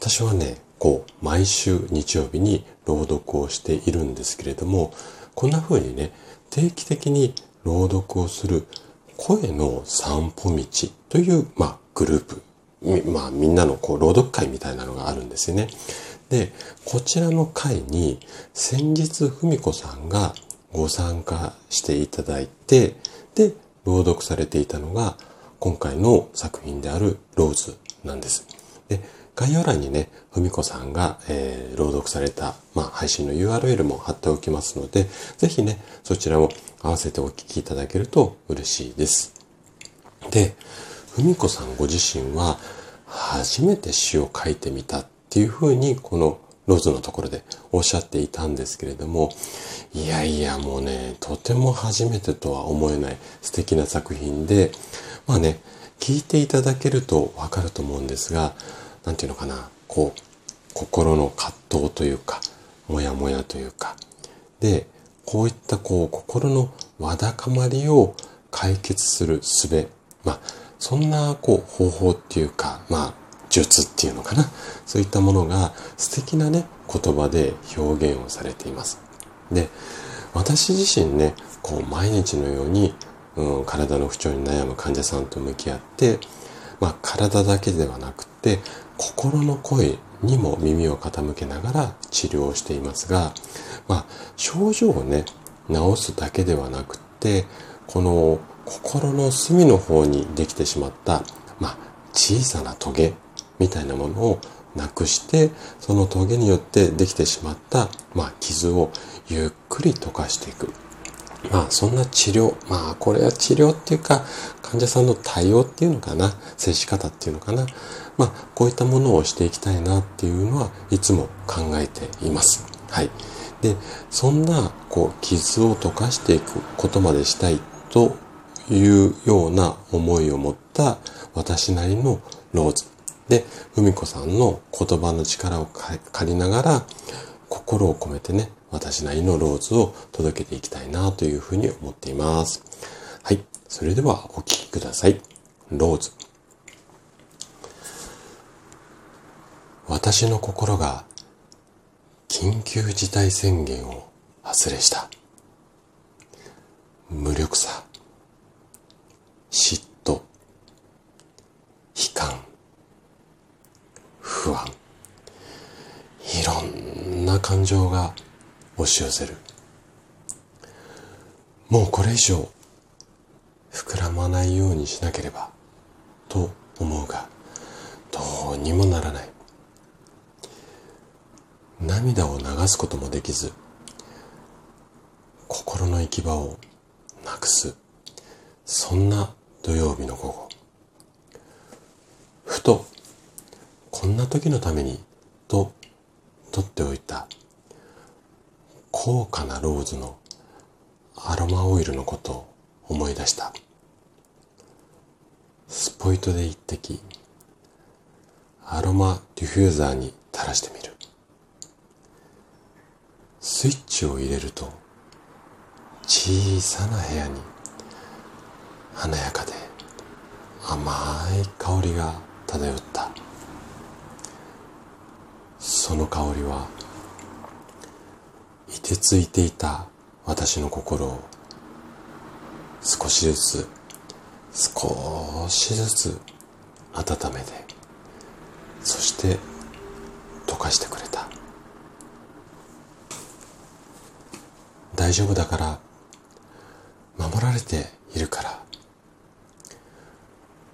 私はねこう毎週日曜日に朗読をしているんですけれどもこんな風にね定期的に朗読をする声の散歩道という、まあ、グループまあみんなのこう朗読会みたいなのがあるんですよね。で、こちらの会に先日ふ子さんがご参加していただいて、で、朗読されていたのが今回の作品であるローズなんです。で、概要欄にね、ふみこさんが、えー、朗読された、まあ、配信の URL も貼っておきますので、ぜひね、そちらも合わせてお聞きいただけると嬉しいです。で、ふみこさんご自身は、初めて詩を書いてみたっていうふうに、このローズのところでおっしゃっていたんですけれども、いやいやもうね、とても初めてとは思えない素敵な作品で、まあね、聞いていただけるとわかると思うんですが、なんていうのかな、こう、心の葛藤というか、もやもやというか、で、こういったこう、心のわだかまりを解決する術、まあ、そんなこう、方法っていうか、まあ、術っていうのかな、そういったものが素敵なね、言葉で表現をされています。で、私自身ね、こう、毎日のように、うん、体の不調に悩む患者さんと向き合って、ま、体だけではなくて心の声にも耳を傾けながら治療をしていますが、まあ、症状をね治すだけではなくてこの心の隅の方にできてしまった、まあ、小さなトゲみたいなものをなくしてそのトゲによってできてしまった、まあ、傷をゆっくり溶かしていく。まあそんな治療、まあこれは治療っていうか患者さんの対応っていうのかな、接し方っていうのかな。まあこういったものをしていきたいなっていうのはいつも考えています。はい。で、そんなこう傷を溶かしていくことまでしたいというような思いを持った私なりのローズ。で、ふみこさんの言葉の力を借りながら心を込めてね、私なりのローズを届けていきたいなというふうに思っています。はい。それではお聴きください。ローズ。私の心が緊急事態宣言を発令した。無力さ、嫉妬、悲観、不安、いろんな感情が押し寄せる。もうこれ以上膨らまないようにしなければと思うがどうにもならない。涙を流すこともできず心の行き場をなくすそんな土曜日の午後。ふとこんな時のためにと取っておいた。高価なローズのアロマオイルのことを思い出した。スポイトで一滴アロマディフューザーに垂らしてみる。スイッチを入れると小さな部屋に華やかで甘い香りが漂った。その香りはいてついていた私の心を少しずつ少しずつ温めてそして溶かしてくれた。大丈夫だから守られているから。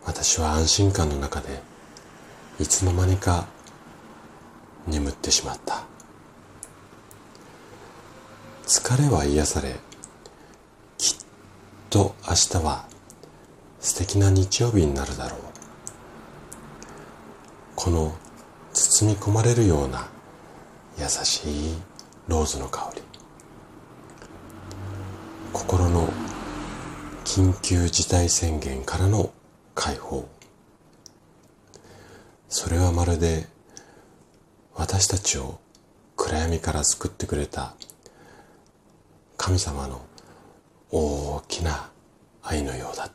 私は安心感の中でいつの間にか眠ってしまった。疲れは癒されきっと明日は素敵な日曜日になるだろう。この包み込まれるような優しいローズの香り。心の緊急事態宣言からの解放。それはまるで私たちを暗闇から救ってくれた神様の大きな愛のようだ